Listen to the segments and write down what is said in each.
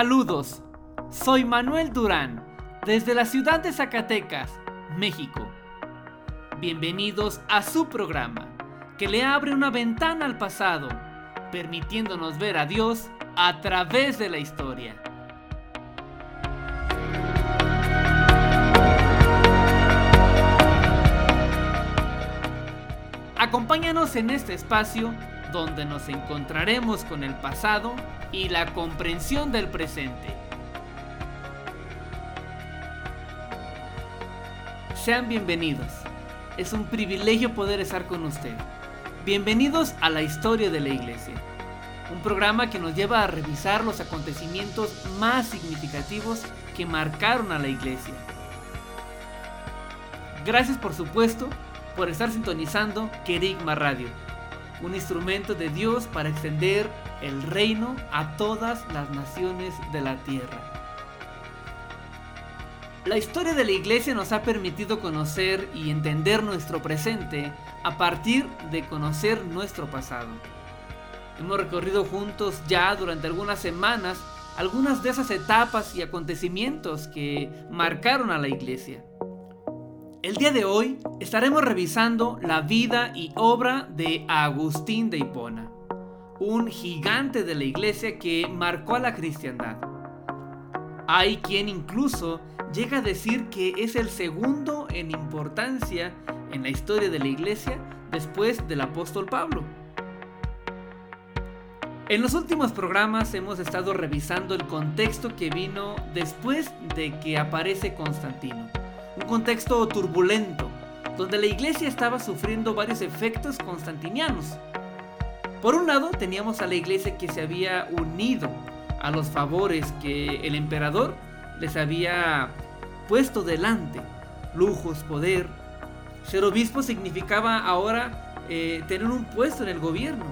Saludos, soy Manuel Durán, desde la ciudad de Zacatecas, México. Bienvenidos a su programa, que le abre una ventana al pasado, permitiéndonos ver a Dios a través de la historia. Acompáñanos en este espacio donde nos encontraremos con el pasado y la comprensión del presente. Sean bienvenidos. Es un privilegio poder estar con usted. Bienvenidos a la historia de la iglesia. Un programa que nos lleva a revisar los acontecimientos más significativos que marcaron a la iglesia. Gracias por supuesto por estar sintonizando Kerigma Radio, un instrumento de Dios para extender el reino a todas las naciones de la tierra. La historia de la iglesia nos ha permitido conocer y entender nuestro presente a partir de conocer nuestro pasado. Hemos recorrido juntos ya durante algunas semanas algunas de esas etapas y acontecimientos que marcaron a la iglesia. El día de hoy estaremos revisando la vida y obra de Agustín de Hipona un gigante de la iglesia que marcó a la cristiandad. Hay quien incluso llega a decir que es el segundo en importancia en la historia de la iglesia después del apóstol Pablo. En los últimos programas hemos estado revisando el contexto que vino después de que aparece Constantino. Un contexto turbulento, donde la iglesia estaba sufriendo varios efectos constantinianos por un lado teníamos a la iglesia que se había unido a los favores que el emperador les había puesto delante. Lujos, poder. Ser obispo significaba ahora eh, tener un puesto en el gobierno.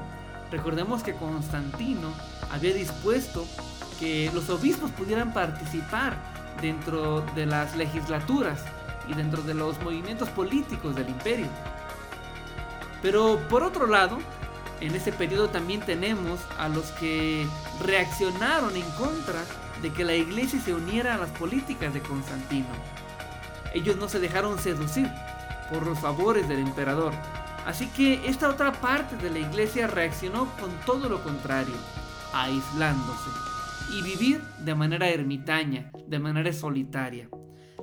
Recordemos que Constantino había dispuesto que los obispos pudieran participar dentro de las legislaturas y dentro de los movimientos políticos del imperio. Pero por otro lado, en ese periodo también tenemos a los que reaccionaron en contra de que la iglesia se uniera a las políticas de Constantino. Ellos no se dejaron seducir por los favores del emperador. Así que esta otra parte de la iglesia reaccionó con todo lo contrario, aislándose y vivir de manera ermitaña, de manera solitaria.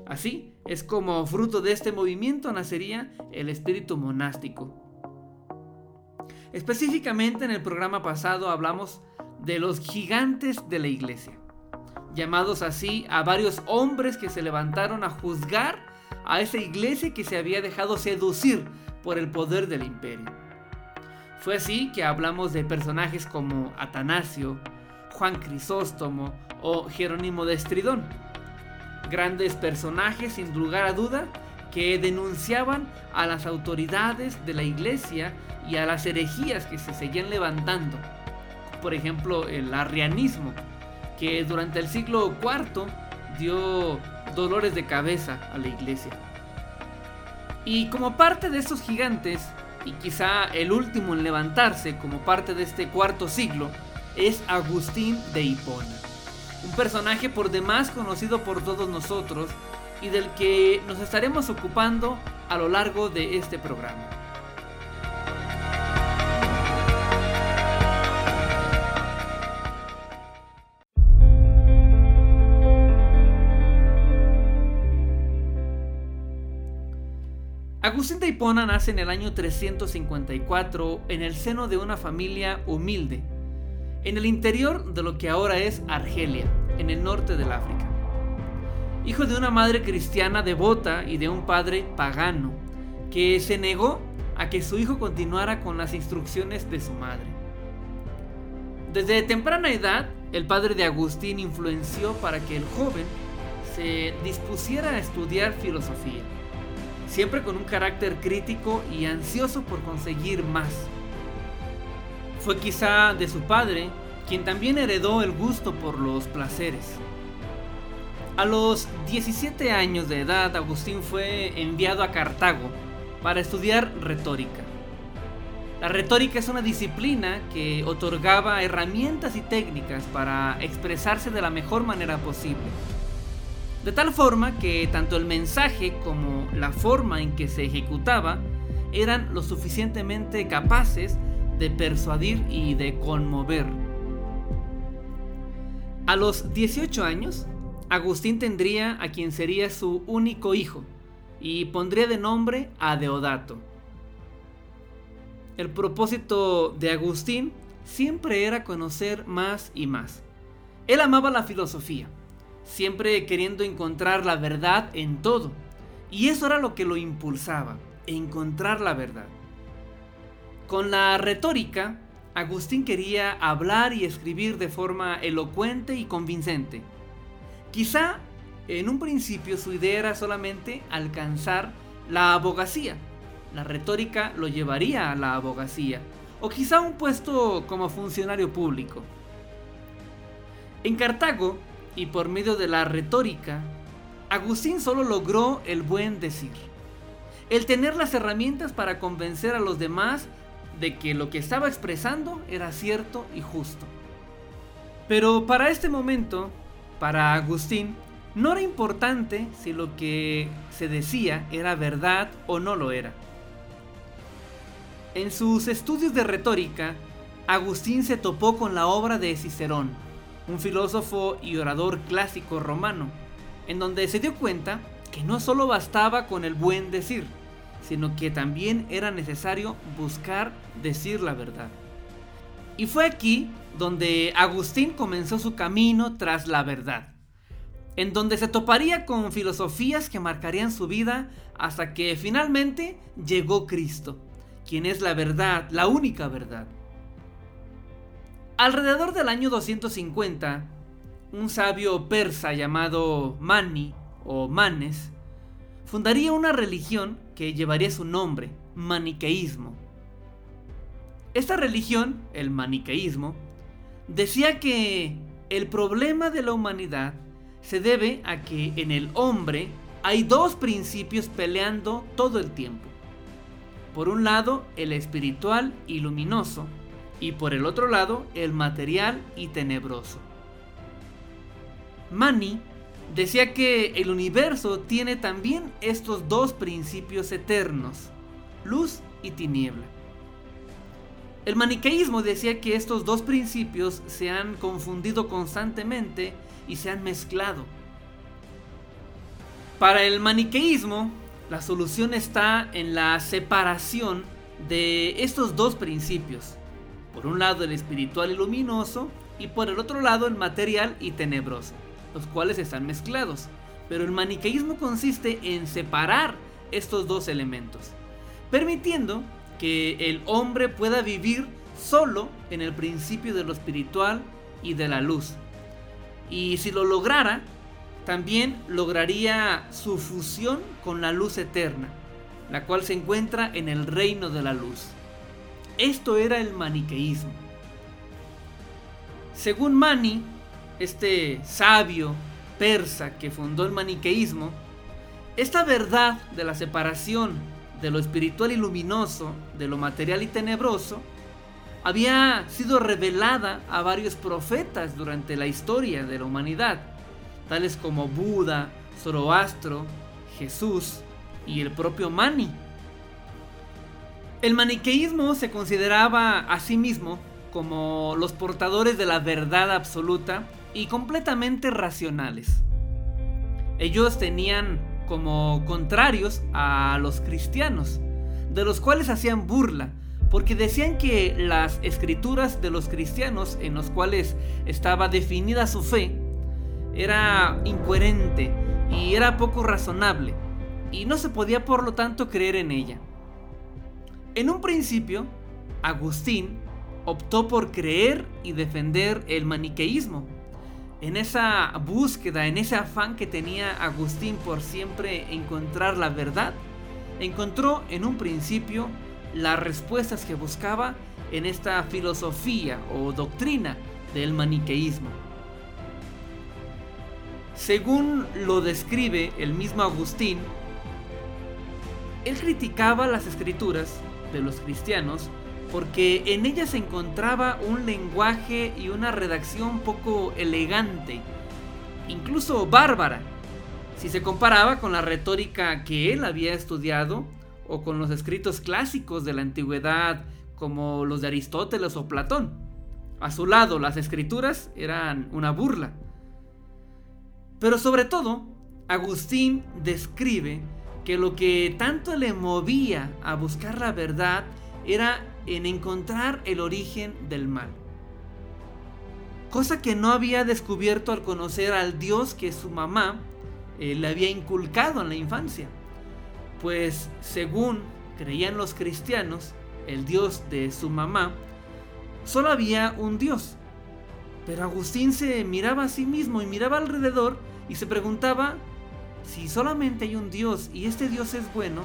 Así es como fruto de este movimiento nacería el espíritu monástico, Específicamente en el programa pasado hablamos de los gigantes de la iglesia, llamados así a varios hombres que se levantaron a juzgar a esa iglesia que se había dejado seducir por el poder del imperio. Fue así que hablamos de personajes como Atanasio, Juan Crisóstomo o Jerónimo de Estridón. Grandes personajes sin lugar a duda que denunciaban a las autoridades de la iglesia y a las herejías que se seguían levantando. Por ejemplo, el arrianismo, que durante el siglo IV dio dolores de cabeza a la iglesia. Y como parte de estos gigantes, y quizá el último en levantarse como parte de este cuarto siglo, es Agustín de Hipona. Un personaje por demás conocido por todos nosotros y del que nos estaremos ocupando a lo largo de este programa. Agustín de Hipona nace en el año 354 en el seno de una familia humilde, en el interior de lo que ahora es Argelia, en el norte del África hijo de una madre cristiana devota y de un padre pagano, que se negó a que su hijo continuara con las instrucciones de su madre. Desde temprana edad, el padre de Agustín influenció para que el joven se dispusiera a estudiar filosofía, siempre con un carácter crítico y ansioso por conseguir más. Fue quizá de su padre quien también heredó el gusto por los placeres. A los 17 años de edad, Agustín fue enviado a Cartago para estudiar retórica. La retórica es una disciplina que otorgaba herramientas y técnicas para expresarse de la mejor manera posible. De tal forma que tanto el mensaje como la forma en que se ejecutaba eran lo suficientemente capaces de persuadir y de conmover. A los 18 años, Agustín tendría a quien sería su único hijo y pondría de nombre a Deodato. El propósito de Agustín siempre era conocer más y más. Él amaba la filosofía, siempre queriendo encontrar la verdad en todo. Y eso era lo que lo impulsaba, encontrar la verdad. Con la retórica, Agustín quería hablar y escribir de forma elocuente y convincente. Quizá en un principio su idea era solamente alcanzar la abogacía, la retórica lo llevaría a la abogacía, o quizá un puesto como funcionario público. En Cartago, y por medio de la retórica, Agustín solo logró el buen decir, el tener las herramientas para convencer a los demás de que lo que estaba expresando era cierto y justo. Pero para este momento, para Agustín, no era importante si lo que se decía era verdad o no lo era. En sus estudios de retórica, Agustín se topó con la obra de Cicerón, un filósofo y orador clásico romano, en donde se dio cuenta que no solo bastaba con el buen decir, sino que también era necesario buscar decir la verdad. Y fue aquí donde Agustín comenzó su camino tras la verdad, en donde se toparía con filosofías que marcarían su vida hasta que finalmente llegó Cristo quien es la verdad, la única verdad. Alrededor del año 250, un sabio persa llamado Mani o Manes fundaría una religión que llevaría su nombre, maniqueísmo. Esta religión, el maniqueísmo, decía que el problema de la humanidad se debe a que en el hombre hay dos principios peleando todo el tiempo. Por un lado, el espiritual y luminoso, y por el otro lado, el material y tenebroso. Mani decía que el universo tiene también estos dos principios eternos, luz y tiniebla. El maniqueísmo decía que estos dos principios se han confundido constantemente y se han mezclado. Para el maniqueísmo, la solución está en la separación de estos dos principios. Por un lado el espiritual y luminoso y por el otro lado el material y tenebroso, los cuales están mezclados. Pero el maniqueísmo consiste en separar estos dos elementos, permitiendo que el hombre pueda vivir solo en el principio de lo espiritual y de la luz. Y si lo lograra, también lograría su fusión con la luz eterna, la cual se encuentra en el reino de la luz. Esto era el maniqueísmo. Según Mani, este sabio persa que fundó el maniqueísmo, esta verdad de la separación de lo espiritual y luminoso, de lo material y tenebroso, había sido revelada a varios profetas durante la historia de la humanidad tales como Buda, Zoroastro, Jesús y el propio Mani. El maniqueísmo se consideraba a sí mismo como los portadores de la verdad absoluta y completamente racionales. Ellos tenían como contrarios a los cristianos, de los cuales hacían burla, porque decían que las escrituras de los cristianos en los cuales estaba definida su fe era incoherente y era poco razonable, y no se podía por lo tanto creer en ella. En un principio, Agustín optó por creer y defender el maniqueísmo. En esa búsqueda, en ese afán que tenía Agustín por siempre encontrar la verdad, encontró en un principio las respuestas que buscaba en esta filosofía o doctrina del maniqueísmo. Según lo describe el mismo Agustín, él criticaba las escrituras de los cristianos porque en ellas se encontraba un lenguaje y una redacción poco elegante, incluso bárbara, si se comparaba con la retórica que él había estudiado o con los escritos clásicos de la antigüedad como los de Aristóteles o Platón. A su lado, las escrituras eran una burla. Pero sobre todo, Agustín describe que lo que tanto le movía a buscar la verdad era en encontrar el origen del mal. Cosa que no había descubierto al conocer al Dios que su mamá eh, le había inculcado en la infancia. Pues según creían los cristianos, el Dios de su mamá, solo había un Dios. Pero Agustín se miraba a sí mismo y miraba alrededor y se preguntaba, si solamente hay un Dios y este Dios es bueno,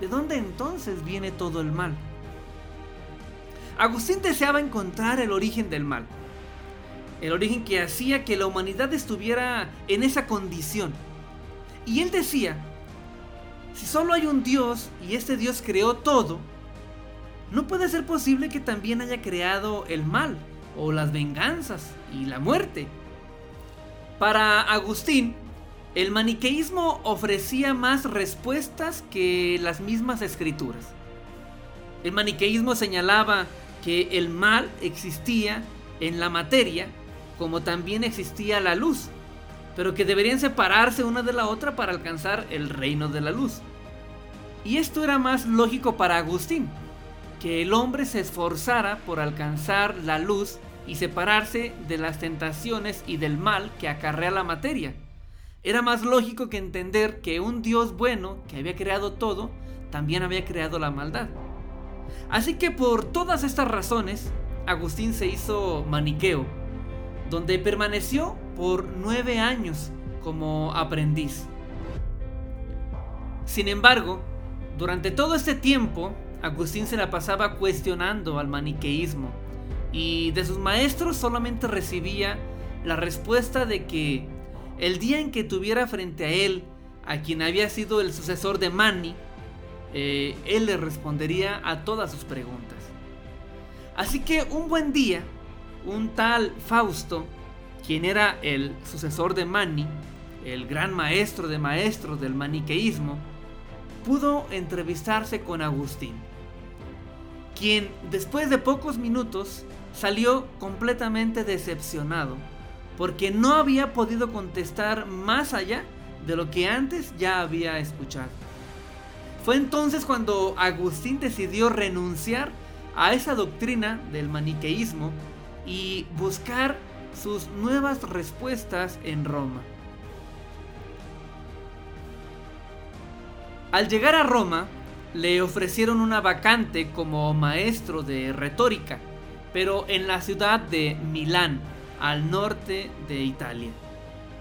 ¿de dónde entonces viene todo el mal? Agustín deseaba encontrar el origen del mal, el origen que hacía que la humanidad estuviera en esa condición. Y él decía, si solo hay un Dios y este Dios creó todo, no puede ser posible que también haya creado el mal, o las venganzas y la muerte. Para Agustín, el maniqueísmo ofrecía más respuestas que las mismas escrituras. El maniqueísmo señalaba que el mal existía en la materia como también existía la luz, pero que deberían separarse una de la otra para alcanzar el reino de la luz. Y esto era más lógico para Agustín, que el hombre se esforzara por alcanzar la luz y separarse de las tentaciones y del mal que acarrea la materia era más lógico que entender que un Dios bueno, que había creado todo, también había creado la maldad. Así que por todas estas razones, Agustín se hizo maniqueo, donde permaneció por nueve años como aprendiz. Sin embargo, durante todo este tiempo, Agustín se la pasaba cuestionando al maniqueísmo y de sus maestros solamente recibía la respuesta de que el día en que tuviera frente a él a quien había sido el sucesor de Mani, eh, él le respondería a todas sus preguntas. Así que un buen día, un tal Fausto, quien era el sucesor de Mani, el gran maestro de maestros del maniqueísmo, pudo entrevistarse con Agustín, quien después de pocos minutos salió completamente decepcionado porque no había podido contestar más allá de lo que antes ya había escuchado. Fue entonces cuando Agustín decidió renunciar a esa doctrina del maniqueísmo y buscar sus nuevas respuestas en Roma. Al llegar a Roma, le ofrecieron una vacante como maestro de retórica, pero en la ciudad de Milán, al norte de Italia.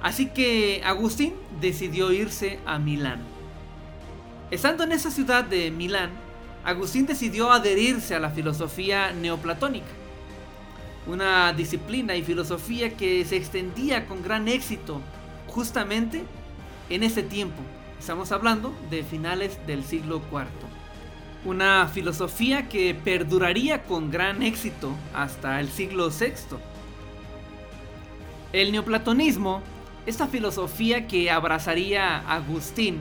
Así que Agustín decidió irse a Milán. Estando en esa ciudad de Milán, Agustín decidió adherirse a la filosofía neoplatónica, una disciplina y filosofía que se extendía con gran éxito justamente en ese tiempo. Estamos hablando de finales del siglo IV. Una filosofía que perduraría con gran éxito hasta el siglo VI el neoplatonismo, esta filosofía que abrazaría Agustín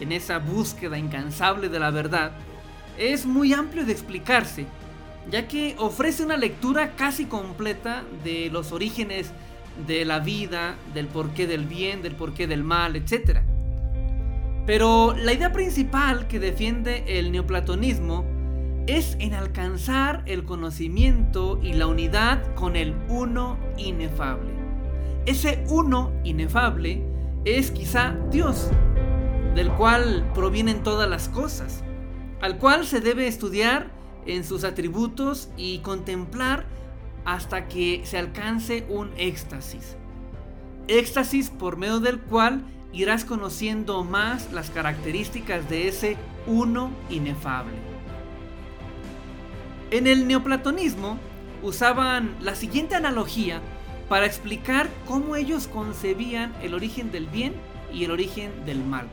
en esa búsqueda incansable de la verdad, es muy amplio de explicarse, ya que ofrece una lectura casi completa de los orígenes de la vida, del porqué del bien, del porqué del mal, etc. Pero la idea principal que defiende el neoplatonismo es en alcanzar el conocimiento y la unidad con el uno inefable. Ese uno inefable es quizá Dios, del cual provienen todas las cosas, al cual se debe estudiar en sus atributos y contemplar hasta que se alcance un éxtasis. Éxtasis por medio del cual irás conociendo más las características de ese uno inefable. En el neoplatonismo usaban la siguiente analogía para explicar cómo ellos concebían el origen del bien y el origen del mal.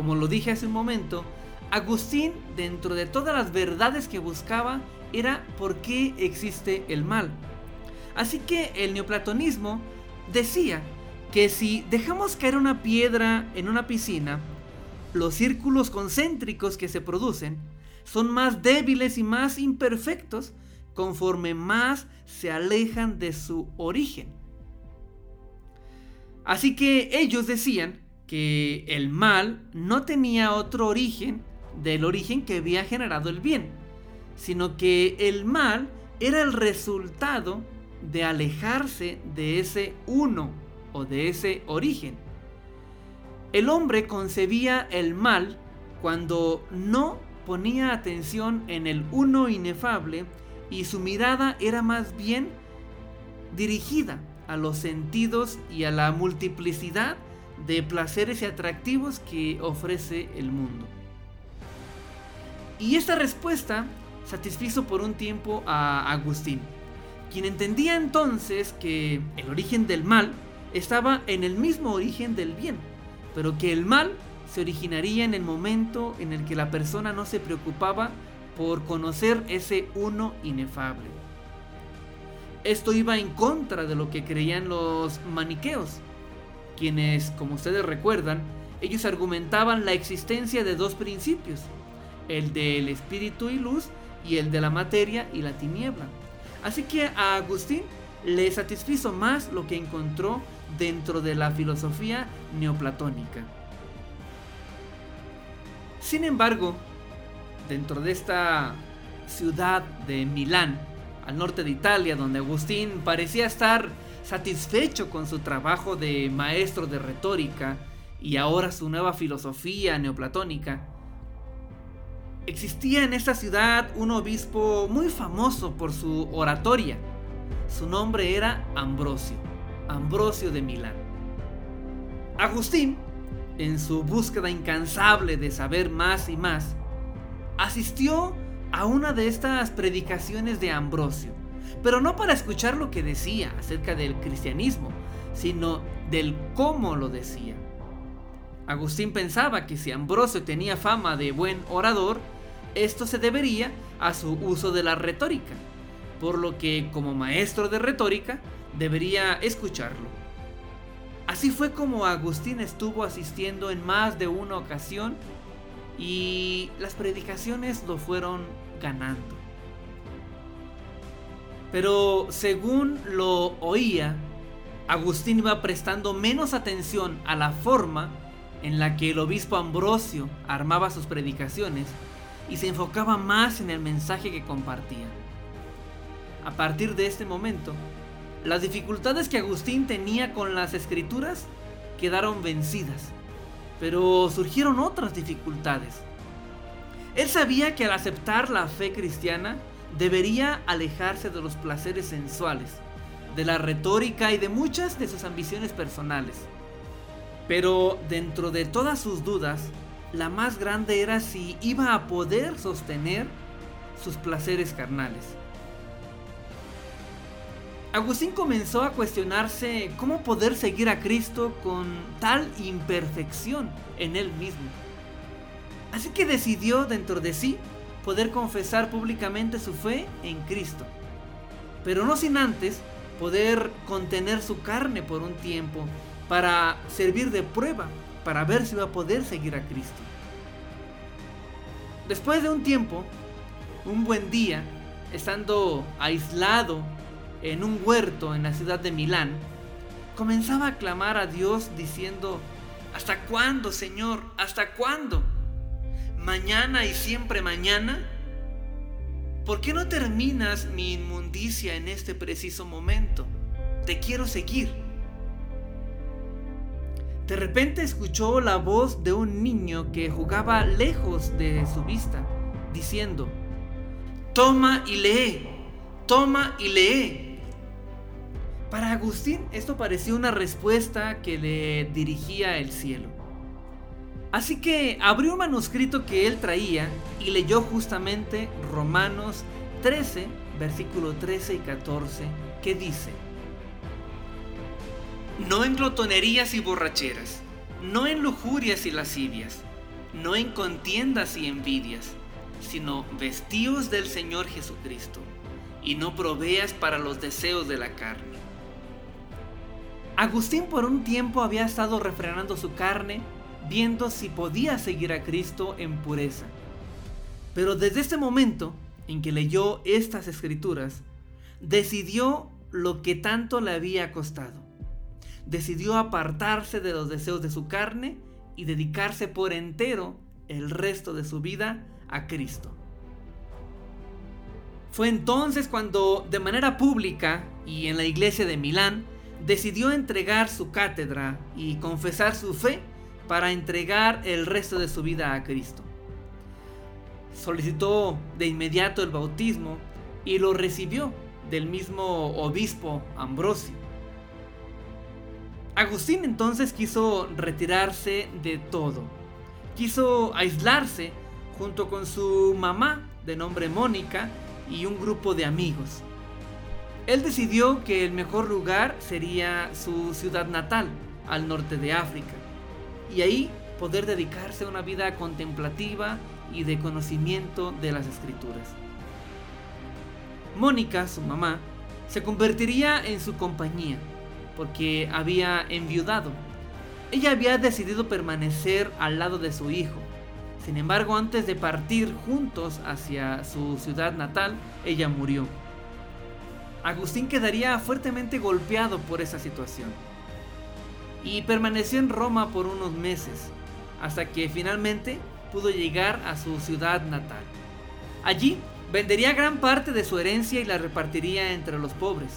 Como lo dije hace un momento, Agustín, dentro de todas las verdades que buscaba, era por qué existe el mal. Así que el neoplatonismo decía que si dejamos caer una piedra en una piscina, los círculos concéntricos que se producen son más débiles y más imperfectos conforme más se alejan de su origen. Así que ellos decían que el mal no tenía otro origen del origen que había generado el bien, sino que el mal era el resultado de alejarse de ese uno o de ese origen. El hombre concebía el mal cuando no ponía atención en el uno inefable y su mirada era más bien dirigida a los sentidos y a la multiplicidad de placeres y atractivos que ofrece el mundo. Y esta respuesta satisfizo por un tiempo a Agustín, quien entendía entonces que el origen del mal estaba en el mismo origen del bien, pero que el mal se originaría en el momento en el que la persona no se preocupaba por conocer ese uno inefable. Esto iba en contra de lo que creían los maniqueos, quienes, como ustedes recuerdan, ellos argumentaban la existencia de dos principios, el del espíritu y luz y el de la materia y la tiniebla. Así que a Agustín le satisfizo más lo que encontró dentro de la filosofía neoplatónica. Sin embargo, dentro de esta ciudad de Milán, al norte de Italia, donde Agustín parecía estar satisfecho con su trabajo de maestro de retórica y ahora su nueva filosofía neoplatónica, existía en esta ciudad un obispo muy famoso por su oratoria. Su nombre era Ambrosio. Ambrosio de Milán. Agustín, en su búsqueda incansable de saber más y más, asistió a una de estas predicaciones de Ambrosio, pero no para escuchar lo que decía acerca del cristianismo, sino del cómo lo decía. Agustín pensaba que si Ambrosio tenía fama de buen orador, esto se debería a su uso de la retórica, por lo que como maestro de retórica debería escucharlo. Así fue como Agustín estuvo asistiendo en más de una ocasión y las predicaciones lo fueron ganando. Pero según lo oía, Agustín iba prestando menos atención a la forma en la que el obispo Ambrosio armaba sus predicaciones y se enfocaba más en el mensaje que compartía. A partir de este momento, las dificultades que Agustín tenía con las escrituras quedaron vencidas, pero surgieron otras dificultades. Él sabía que al aceptar la fe cristiana debería alejarse de los placeres sensuales, de la retórica y de muchas de sus ambiciones personales. Pero dentro de todas sus dudas, la más grande era si iba a poder sostener sus placeres carnales. Agustín comenzó a cuestionarse cómo poder seguir a Cristo con tal imperfección en él mismo. Así que decidió dentro de sí poder confesar públicamente su fe en Cristo, pero no sin antes poder contener su carne por un tiempo para servir de prueba, para ver si va a poder seguir a Cristo. Después de un tiempo, un buen día, estando aislado en un huerto en la ciudad de Milán, comenzaba a clamar a Dios diciendo, ¿hasta cuándo, Señor? ¿Hasta cuándo? ¿Mañana y siempre mañana? ¿Por qué no terminas mi inmundicia en este preciso momento? Te quiero seguir. De repente escuchó la voz de un niño que jugaba lejos de su vista, diciendo, toma y lee, toma y lee. Para Agustín esto parecía una respuesta que le dirigía el cielo. Así que abrió un manuscrito que él traía y leyó justamente Romanos 13, versículo 13 y 14, que dice, No en glotonerías y borracheras, no en lujurias y lascivias, no en contiendas y envidias, sino vestíos del Señor Jesucristo, y no proveas para los deseos de la carne. Agustín por un tiempo había estado refrenando su carne viendo si podía seguir a Cristo en pureza. Pero desde este momento en que leyó estas escrituras, decidió lo que tanto le había costado. Decidió apartarse de los deseos de su carne y dedicarse por entero el resto de su vida a Cristo. Fue entonces cuando, de manera pública y en la iglesia de Milán, decidió entregar su cátedra y confesar su fe para entregar el resto de su vida a Cristo. Solicitó de inmediato el bautismo y lo recibió del mismo obispo Ambrosio. Agustín entonces quiso retirarse de todo. Quiso aislarse junto con su mamá de nombre Mónica y un grupo de amigos. Él decidió que el mejor lugar sería su ciudad natal, al norte de África y ahí poder dedicarse a una vida contemplativa y de conocimiento de las escrituras. Mónica, su mamá, se convertiría en su compañía porque había enviudado. Ella había decidido permanecer al lado de su hijo. Sin embargo, antes de partir juntos hacia su ciudad natal, ella murió. Agustín quedaría fuertemente golpeado por esa situación y permaneció en Roma por unos meses, hasta que finalmente pudo llegar a su ciudad natal. Allí vendería gran parte de su herencia y la repartiría entre los pobres,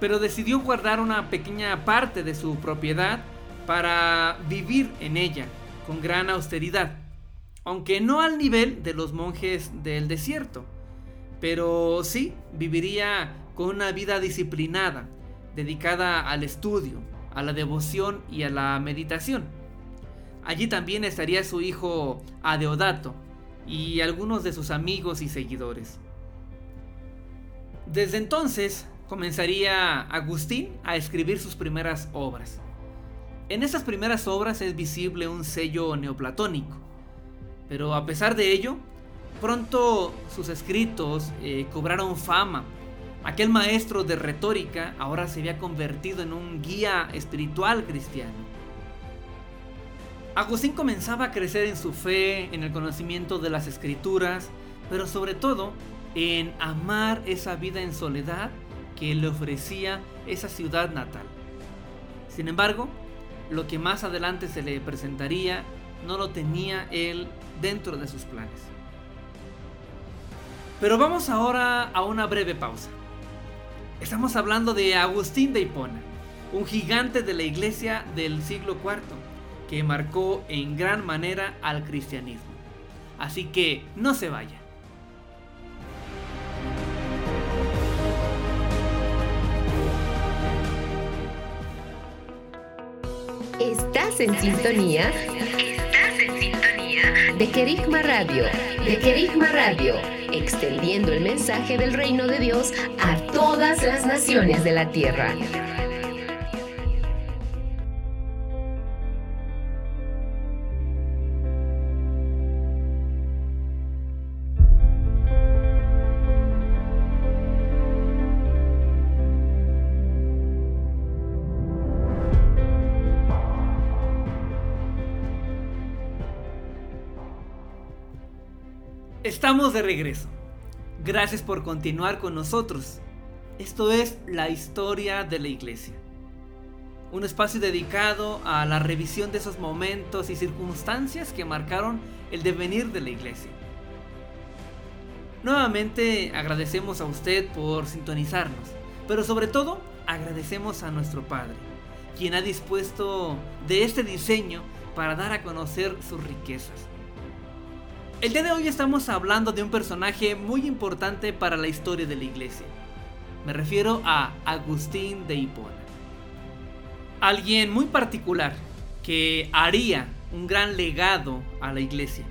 pero decidió guardar una pequeña parte de su propiedad para vivir en ella con gran austeridad, aunque no al nivel de los monjes del desierto, pero sí viviría con una vida disciplinada, dedicada al estudio, a la devoción y a la meditación. Allí también estaría su hijo Adeodato y algunos de sus amigos y seguidores. Desde entonces comenzaría Agustín a escribir sus primeras obras. En esas primeras obras es visible un sello neoplatónico, pero a pesar de ello, pronto sus escritos eh, cobraron fama Aquel maestro de retórica ahora se había convertido en un guía espiritual cristiano. Agustín comenzaba a crecer en su fe, en el conocimiento de las escrituras, pero sobre todo en amar esa vida en soledad que le ofrecía esa ciudad natal. Sin embargo, lo que más adelante se le presentaría no lo tenía él dentro de sus planes. Pero vamos ahora a una breve pausa. Estamos hablando de Agustín de Hipona, un gigante de la iglesia del siglo IV que marcó en gran manera al cristianismo. Así que no se vaya. Estás en sintonía. De Querigma Radio. De Querigma Radio extendiendo el mensaje del reino de Dios a todas las naciones de la tierra. Estamos de regreso. Gracias por continuar con nosotros. Esto es la historia de la iglesia. Un espacio dedicado a la revisión de esos momentos y circunstancias que marcaron el devenir de la iglesia. Nuevamente agradecemos a usted por sintonizarnos, pero sobre todo agradecemos a nuestro Padre, quien ha dispuesto de este diseño para dar a conocer sus riquezas El día de hoy estamos hablando de un personaje muy importante para la historia de la iglesia. Me refiero a Agustín de Hipona. Alguien muy particular que haría un gran legado a la iglesia.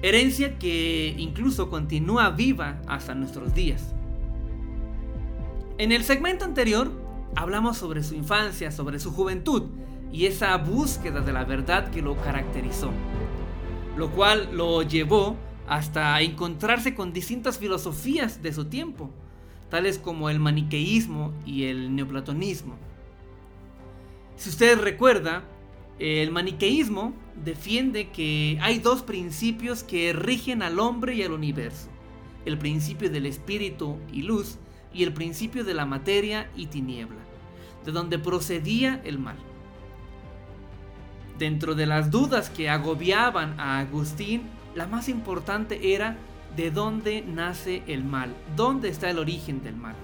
Herencia que incluso continúa viva hasta nuestros días. En el segmento anterior hablamos sobre su infancia, sobre su juventud y esa búsqueda de la verdad que lo caracterizó, lo cual lo llevó hasta encontrarse con distintas filosofías de su tiempo, tales como el maniqueísmo y el neoplatonismo. Si usted recuerda, el maniqueísmo defiende que hay dos principios que rigen al hombre y al universo. El principio del espíritu y luz y el principio de la materia y tiniebla, de donde procedía el mal. Dentro de las dudas que agobiaban a Agustín, la más importante era de dónde nace el mal, dónde está el origen del mal.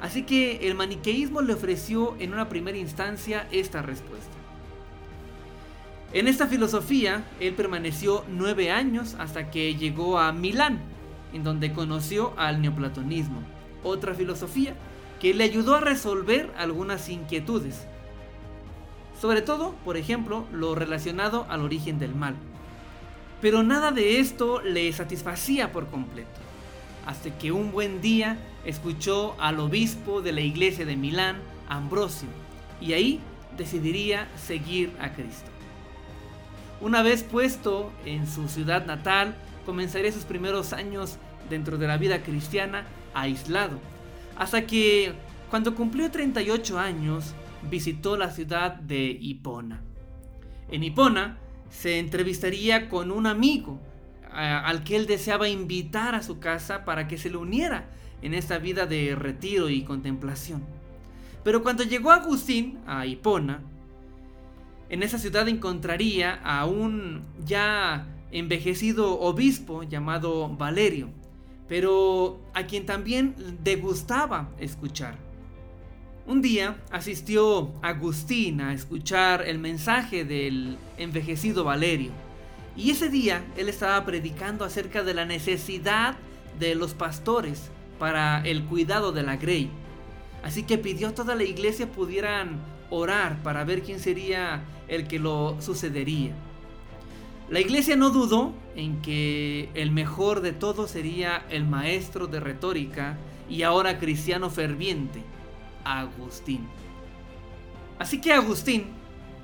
Así que el maniqueísmo le ofreció en una primera instancia esta respuesta. En esta filosofía, él permaneció nueve años hasta que llegó a Milán, en donde conoció al neoplatonismo, otra filosofía que le ayudó a resolver algunas inquietudes. Sobre todo, por ejemplo, lo relacionado al origen del mal. Pero nada de esto le satisfacía por completo, hasta que un buen día escuchó al obispo de la iglesia de Milán, Ambrosio, y ahí decidiría seguir a Cristo. Una vez puesto en su ciudad natal, comenzaría sus primeros años dentro de la vida cristiana aislado, hasta que cuando cumplió 38 años visitó la ciudad de Hipona. En Hipona se entrevistaría con un amigo al que él deseaba invitar a su casa para que se le uniera en esta vida de retiro y contemplación. Pero cuando llegó Agustín a Hipona, en esa ciudad encontraría a un ya envejecido obispo llamado Valerio, pero a quien también degustaba escuchar. Un día asistió Agustín a escuchar el mensaje del envejecido Valerio, y ese día él estaba predicando acerca de la necesidad de los pastores para el cuidado de la grey. Así que pidió a toda la iglesia pudieran orar para ver quién sería el que lo sucedería. La iglesia no dudó en que el mejor de todos sería el maestro de retórica y ahora cristiano ferviente, Agustín. Así que Agustín,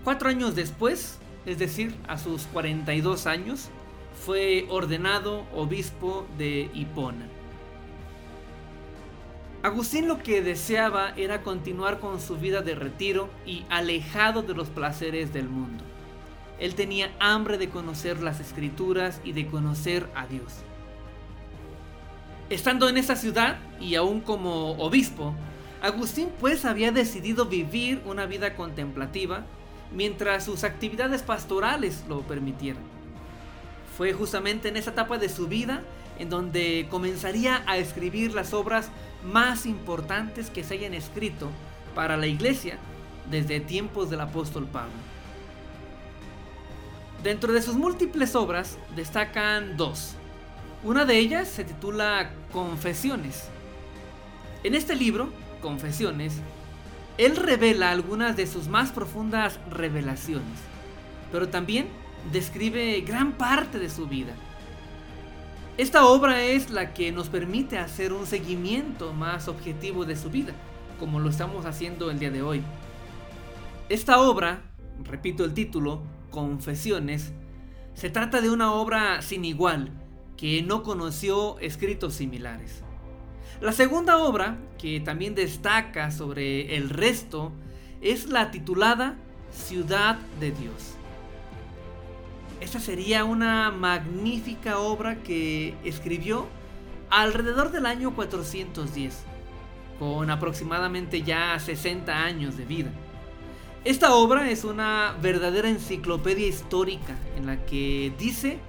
cuatro años después, es decir, a sus 42 años, fue ordenado obispo de Hipona. Agustín lo que deseaba era continuar con su vida de retiro y alejado de los placeres del mundo. Él tenía hambre de conocer las escrituras y de conocer a Dios. Estando en esa ciudad y aún como obispo, Agustín pues había decidido vivir una vida contemplativa mientras sus actividades pastorales lo permitieran. Fue justamente en esa etapa de su vida en donde comenzaría a escribir las obras más importantes que se hayan escrito para la iglesia desde tiempos del apóstol Pablo. Dentro de sus múltiples obras destacan dos. Una de ellas se titula Confesiones. En este libro, Confesiones, él revela algunas de sus más profundas revelaciones, pero también describe gran parte de su vida esta obra es la que nos permite hacer un seguimiento más objetivo de su vida, como lo estamos haciendo el día de hoy. Esta obra, repito el título, Confesiones, se trata de una obra sin igual, que no conoció escritos similares. La segunda obra, que también destaca sobre el resto, es la titulada Ciudad de Dios. Esta sería una magnífica obra que escribió alrededor del año 410, con aproximadamente ya 60 años de vida. Esta obra es una verdadera enciclopedia histórica en la que dice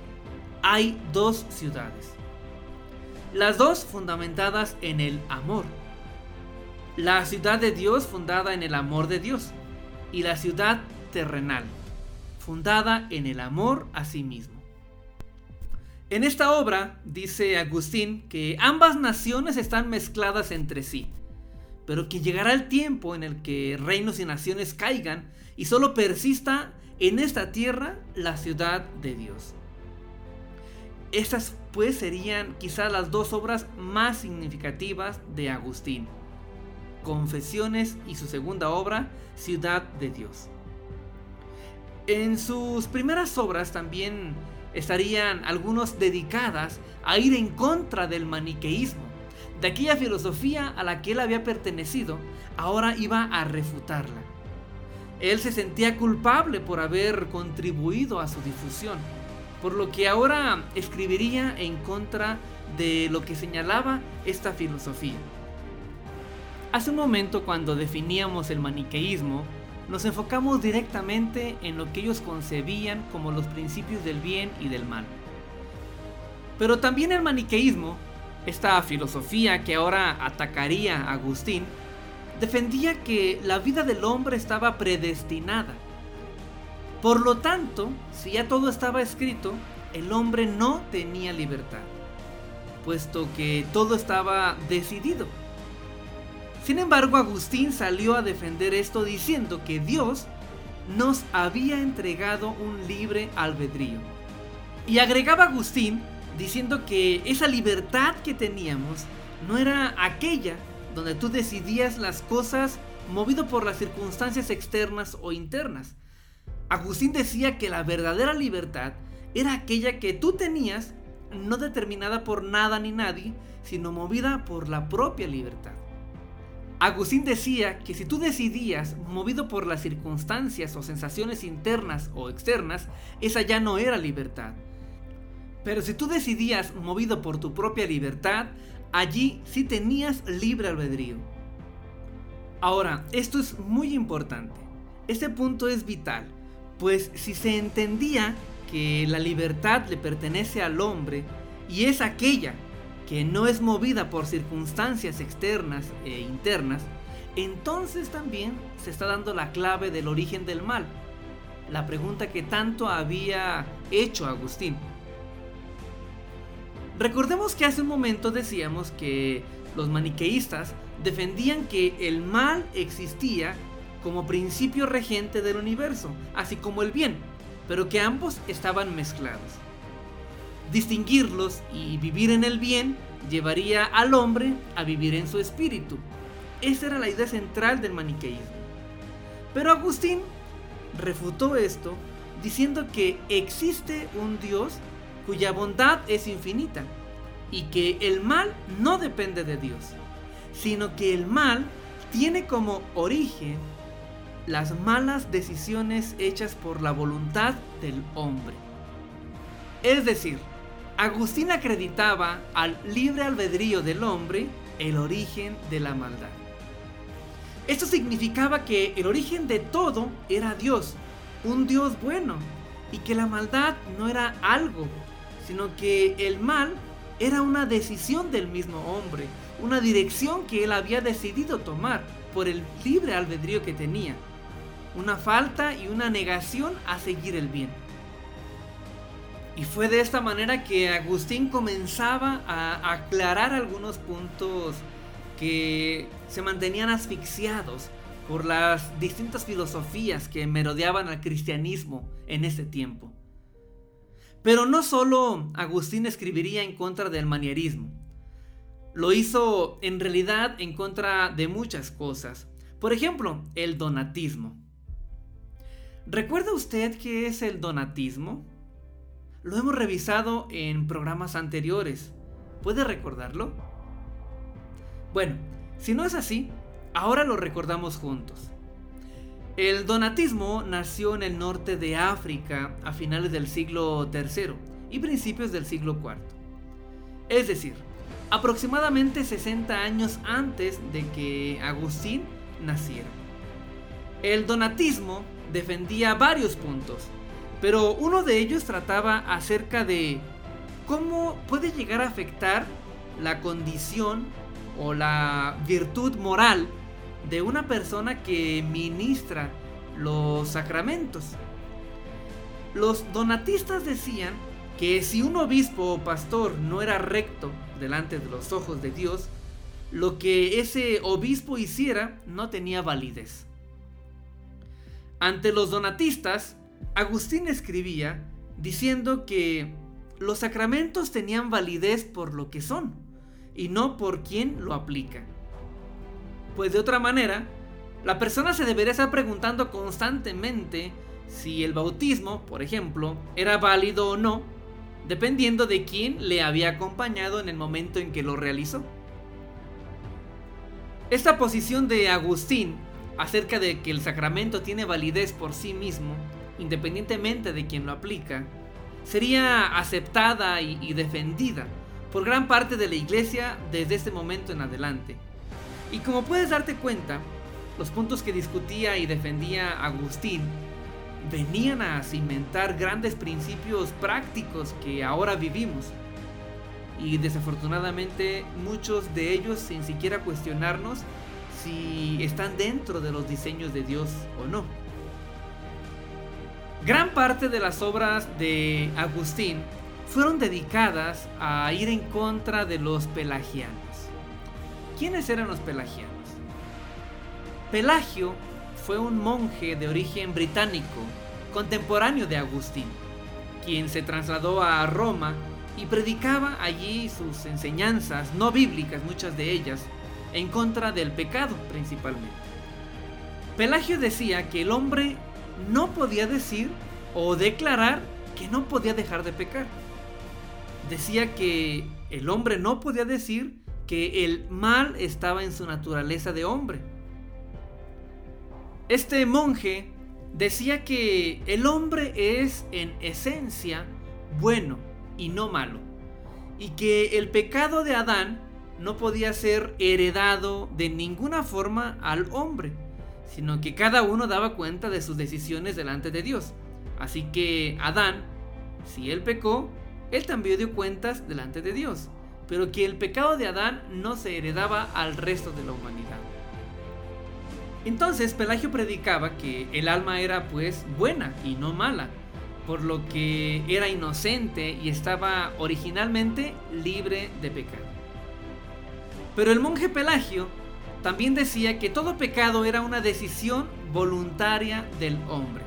hay dos ciudades. Las dos fundamentadas en el amor. La ciudad de Dios fundada en el amor de Dios y la ciudad terrenal fundada en el amor a sí mismo. En esta obra dice Agustín que ambas naciones están mezcladas entre sí, pero que llegará el tiempo en el que reinos y naciones caigan y solo persista en esta tierra la ciudad de Dios. Estas pues serían quizás las dos obras más significativas de Agustín. Confesiones y su segunda obra, Ciudad de Dios. En sus primeras obras también estarían algunos dedicadas a ir en contra del maniqueísmo, de aquella filosofía a la que él había pertenecido, ahora iba a refutarla. Él se sentía culpable por haber contribuido a su difusión, por lo que ahora escribiría en contra de lo que señalaba esta filosofía. Hace un momento cuando definíamos el maniqueísmo, nos enfocamos directamente en lo que ellos concebían como los principios del bien y del mal. Pero también el maniqueísmo, esta filosofía que ahora atacaría a Agustín, defendía que la vida del hombre estaba predestinada. Por lo tanto, si ya todo estaba escrito, el hombre no tenía libertad, puesto que todo estaba decidido. Sin embargo, Agustín salió a defender esto diciendo que Dios nos había entregado un libre albedrío. Y agregaba Agustín diciendo que esa libertad que teníamos no era aquella donde tú decidías las cosas movido por las circunstancias externas o internas. Agustín decía que la verdadera libertad era aquella que tú tenías no determinada por nada ni nadie, sino movida por la propia libertad. Agustín decía que si tú decidías movido por las circunstancias o sensaciones internas o externas, esa ya no era libertad. Pero si tú decidías movido por tu propia libertad, allí sí tenías libre albedrío. Ahora, esto es muy importante. Este punto es vital, pues si se entendía que la libertad le pertenece al hombre y es aquella que no es movida por circunstancias externas e internas, entonces también se está dando la clave del origen del mal, la pregunta que tanto había hecho Agustín. Recordemos que hace un momento decíamos que los maniqueístas defendían que el mal existía como principio regente del universo, así como el bien, pero que ambos estaban mezclados. Distinguirlos y vivir en el bien llevaría al hombre a vivir en su espíritu. Esa era la idea central del maniqueísmo. Pero Agustín refutó esto diciendo que existe un Dios cuya bondad es infinita, y que el mal no depende de Dios, sino que el mal tiene como origen las malas decisiones hechas por la voluntad del hombre. Es decir, Agustín acreditaba al libre albedrío del hombre el origen de la maldad. Esto significaba que el origen de todo era Dios, un Dios bueno, y que la maldad no era algo sino que el mal era una decisión del mismo hombre, una dirección que él había decidido tomar por el libre albedrío que tenía, una falta y una negación a seguir el bien. Y fue de esta manera que Agustín comenzaba a aclarar algunos puntos que se mantenían asfixiados por las distintas filosofías que merodeaban al cristianismo en ese tiempo. Pero no solo Agustín escribiría en contra del manierismo. Lo hizo en realidad en contra de muchas cosas. Por ejemplo, el donatismo. ¿Recuerda usted qué es el donatismo? Lo hemos revisado en programas anteriores. ¿Puede recordarlo? Bueno, si no es así, ahora lo recordamos juntos. El donatismo nació en el norte de África a finales del siglo III y principios del siglo IV. Es decir, aproximadamente 60 años antes de que Agustín naciera. El donatismo defendía varios puntos, pero uno de ellos trataba acerca de cómo puede llegar a afectar la condición o la virtud moral de una persona que ministra los sacramentos. Los donatistas decían que si un obispo o pastor no era recto delante de los ojos de Dios, lo que ese obispo hiciera no tenía validez. Ante los donatistas, Agustín escribía diciendo que los sacramentos tenían validez por lo que son y no por quien lo aplica. Pues de otra manera, la persona se debería estar preguntando constantemente si el bautismo, por ejemplo, era válido o no, dependiendo de quién le había acompañado en el momento en que lo realizó. Esta posición de Agustín acerca de que el sacramento tiene validez por sí mismo, independientemente de quien lo aplica, sería aceptada y, defendida por gran parte de la iglesia desde este momento en adelante. Y como puedes darte cuenta, los puntos que discutía y defendía Agustín venían a cimentar grandes principios prácticos que ahora vivimos. Y desafortunadamente muchos de ellos sin siquiera cuestionarnos si están dentro de los diseños de Dios o no. Gran parte de las obras de Agustín fueron dedicadas a ir en contra de los pelagianos. ¿Quiénes eran los pelagianos? Pelagio fue un monje de origen británico, contemporáneo de Agustín, quien se trasladó a Roma y predicaba allí sus enseñanzas no bíblicas, muchas de ellas, en contra del pecado principalmente. Pelagio decía que el hombre no podía decir o declarar que no podía dejar de pecar. Decía que el hombre no podía decir que el mal estaba en su naturaleza de hombre. Este monje decía que el hombre es en esencia bueno y no malo, y que el pecado de Adán no podía ser heredado de ninguna forma al hombre, sino que cada uno daba cuenta de sus decisiones delante de Dios. Así que Adán, si él pecó, él también dio cuentas delante de Dios, pero que el pecado de Adán no se heredaba al resto de la humanidad. Entonces Pelagio predicaba que el alma era pues buena y no mala, por lo que era inocente y estaba originalmente libre de pecado. Pero el monje Pelagio también decía que todo pecado era una decisión voluntaria del hombre.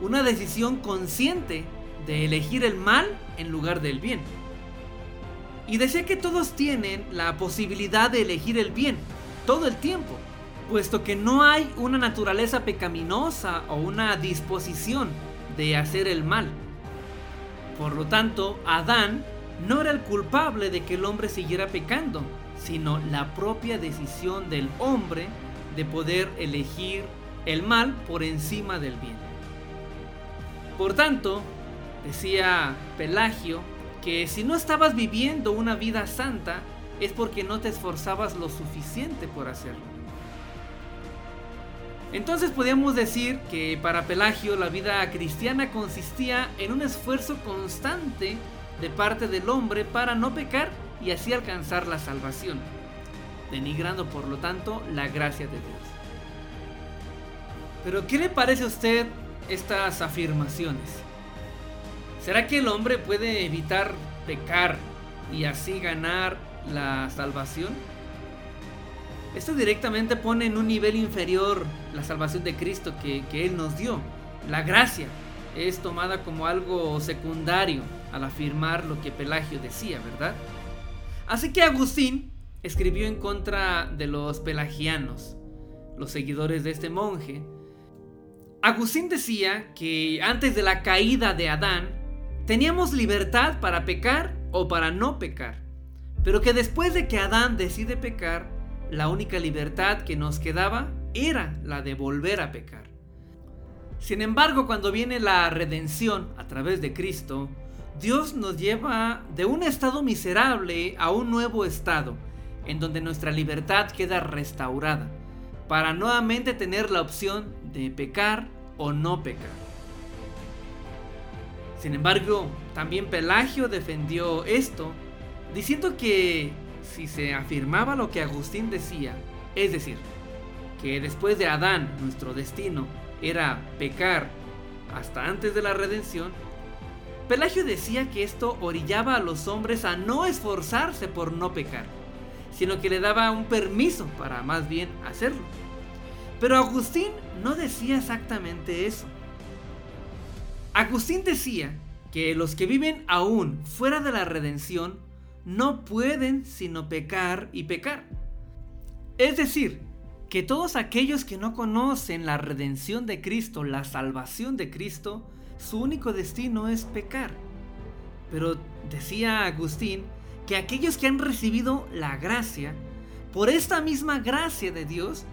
Una decisión consciente de elegir el mal en lugar del bien. Y decía que todos tienen la posibilidad de elegir el bien todo el tiempo, puesto que no hay una naturaleza pecaminosa o una disposición de hacer el mal. Por lo tanto, Adán no era el culpable de que el hombre siguiera pecando, sino la propia decisión del hombre de poder elegir el mal por encima del bien. Por tanto, decía Pelagio, que si no estabas viviendo una vida santa es porque no te esforzabas lo suficiente por hacerlo. Entonces podríamos decir que para Pelagio la vida cristiana consistía en un esfuerzo constante de parte del hombre para no pecar y así alcanzar la salvación, denigrando por lo tanto la gracia de Dios. Pero ¿qué le parece a usted estas afirmaciones? ¿Será que el hombre puede evitar pecar y así ganar la salvación? Esto directamente pone en un nivel inferior la salvación de Cristo que, Él nos dio. La gracia es tomada como algo secundario al afirmar lo que Pelagio decía, ¿verdad? Así que Agustín escribió en contra de los pelagianos, los seguidores de este monje. Agustín decía que antes de la caída de Adán teníamos libertad para pecar o para no pecar, pero que después de que Adán decide pecar, la única libertad que nos quedaba era la de volver a pecar. Sin embargo, cuando viene la redención a través de Cristo, Dios nos lleva de un estado miserable a un nuevo estado, en donde nuestra libertad queda restaurada, para nuevamente tener la opción de pecar o no pecar. Sin embargo, también Pelagio defendió esto, diciendo que si se afirmaba lo que Agustín decía, es decir, que después de Adán nuestro destino era pecar hasta antes de la redención, Pelagio decía que esto orillaba a los hombres a no esforzarse por no pecar, sino que le daba un permiso para más bien hacerlo. Pero Agustín no decía exactamente eso. Agustín decía que los que viven aún fuera de la redención no pueden sino pecar y pecar. Es decir, que todos aquellos que no conocen la redención de Cristo, la salvación de Cristo, su único destino es pecar. Pero decía Agustín que aquellos que han recibido la gracia, por esta misma gracia de Dios,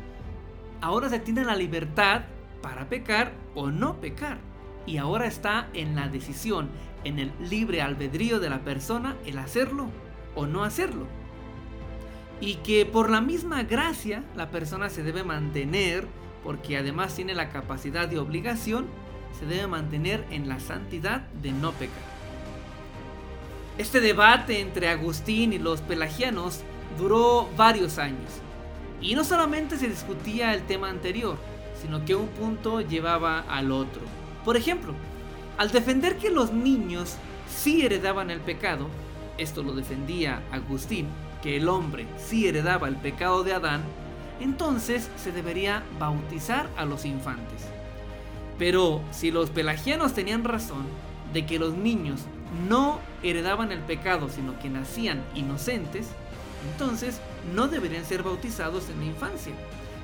ahora se tienen la libertad para pecar o no pecar. Y ahora está en la decisión, en el libre albedrío de la persona, el hacerlo o no hacerlo y que por la misma gracia la persona se debe mantener, porque además tiene la capacidad de obligación, se debe mantener en la santidad de no pecar. Este debate entre Agustín y los pelagianos duró varios años, y no solamente se discutía el tema anterior, sino que un punto llevaba al otro. Por ejemplo, al defender que los niños sí heredaban el pecado, esto lo defendía Agustín, que el hombre sí heredaba el pecado de Adán, entonces se debería bautizar a los infantes. Pero si los pelagianos tenían razón de que los niños no heredaban el pecado, sino que nacían inocentes, entonces no deberían ser bautizados en la infancia,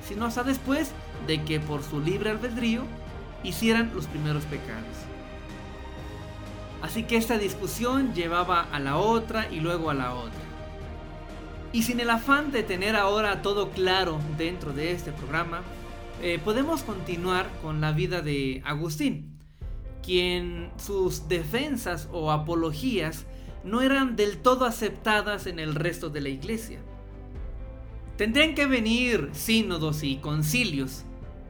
sino hasta después de que por su libre albedrío hicieran los primeros pecados. Así que esta discusión llevaba a la otra y luego a la otra. Y sin el afán de tener ahora todo claro dentro de este programa, eh, podemos continuar con la vida de Agustín, quien sus defensas o apologías no eran del todo aceptadas en el resto de la iglesia. Tendrían que venir sínodos y concilios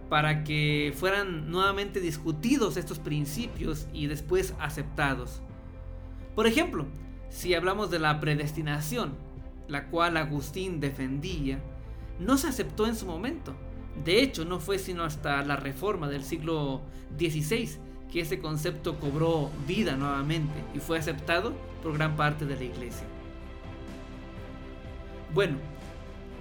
para que fueran nuevamente discutidos estos principios y después aceptados. Por ejemplo, si hablamos de la predestinación, la cual Agustín defendía, no se aceptó en su momento. De hecho, no fue sino hasta la reforma del siglo XVI que ese concepto cobró vida nuevamente y fue aceptado por gran parte de la iglesia. Bueno,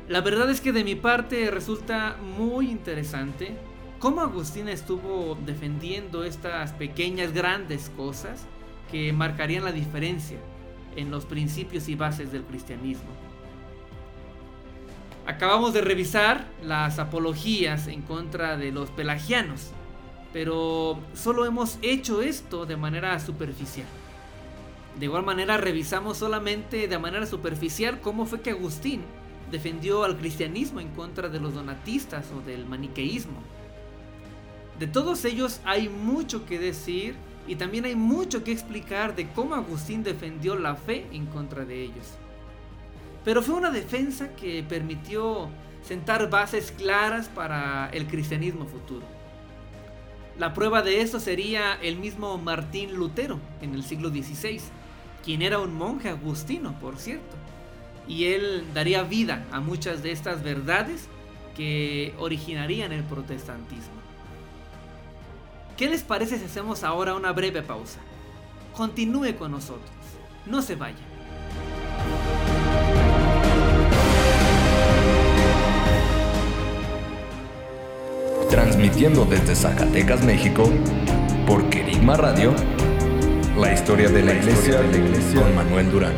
la verdad es que de mi parte resulta muy interesante cómo Agustín estuvo defendiendo estas pequeñas grandes cosas que marcarían la diferencia en los principios y bases del cristianismo. Acabamos de revisar las apologías en contra de los pelagianos, pero solo hemos hecho esto de manera superficial. De igual manera revisamos solamente de manera superficial cómo fue que Agustín defendió al cristianismo en contra de los donatistas o del maniqueísmo. De todos ellos hay mucho que decir y también hay mucho que explicar de cómo Agustín defendió la fe en contra de ellos. Pero fue una defensa que permitió sentar bases claras para el cristianismo futuro. La prueba de esto sería el mismo Martín Lutero en el siglo XVI, quien era un monje agustino, por cierto. Y él daría vida a muchas de estas verdades que originarían el protestantismo. ¿Qué les parece si hacemos ahora una breve pausa? Continúe con nosotros. No se vaya. Transmitiendo desde Zacatecas, México, por Querigma Radio, la historia de la, iglesia, de la iglesia con Manuel Durán.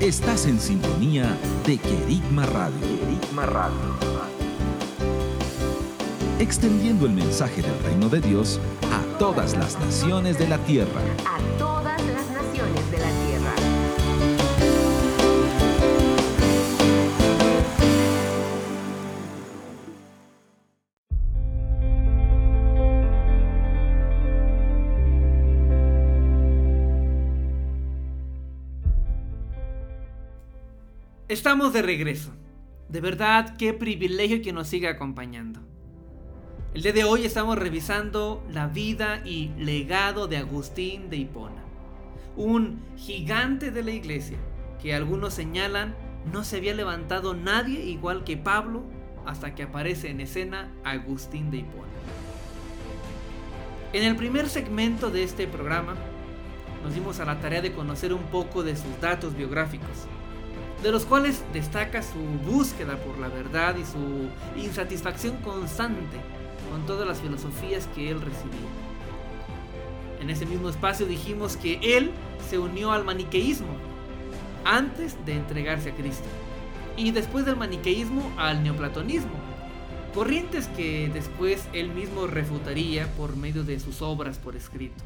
Estás en sintonía de Querigma Radio. Querigma Radio. Extendiendo el mensaje del reino de Dios a todas las naciones de la tierra. A Estamos de regreso. De verdad, qué privilegio que nos siga acompañando. El día de hoy estamos revisando la vida y legado de Agustín de Hipona, un gigante de la iglesia que algunos señalan no se había levantado nadie igual que Pablo hasta que aparece en escena Agustín de Hipona. En el primer segmento de este programa nos dimos a la tarea de conocer un poco de sus datos biográficos, de los cuales destaca su búsqueda por la verdad y su insatisfacción constante con todas las filosofías que él recibía. En ese mismo espacio dijimos que él se unió al maniqueísmo antes de entregarse a Cristo y después del maniqueísmo al neoplatonismo, corrientes que después él mismo refutaría por medio de sus obras por escrito.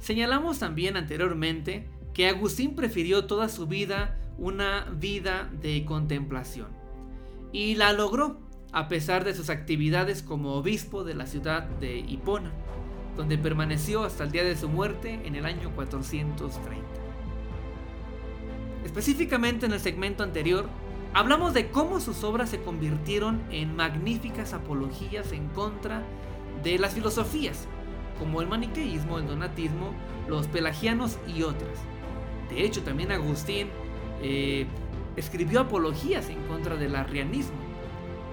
Señalamos también anteriormente que Agustín prefirió toda su vida una vida de contemplación y la logró a pesar de sus actividades como obispo de la ciudad de Hipona, donde permaneció hasta el día de su muerte en el año 430. Específicamente en el segmento anterior, hablamos de cómo sus obras se convirtieron en magníficas apologías en contra de las filosofías, como el maniqueísmo, el donatismo, los pelagianos y otras. De hecho, también Agustín eh, escribió apologías en contra del arrianismo,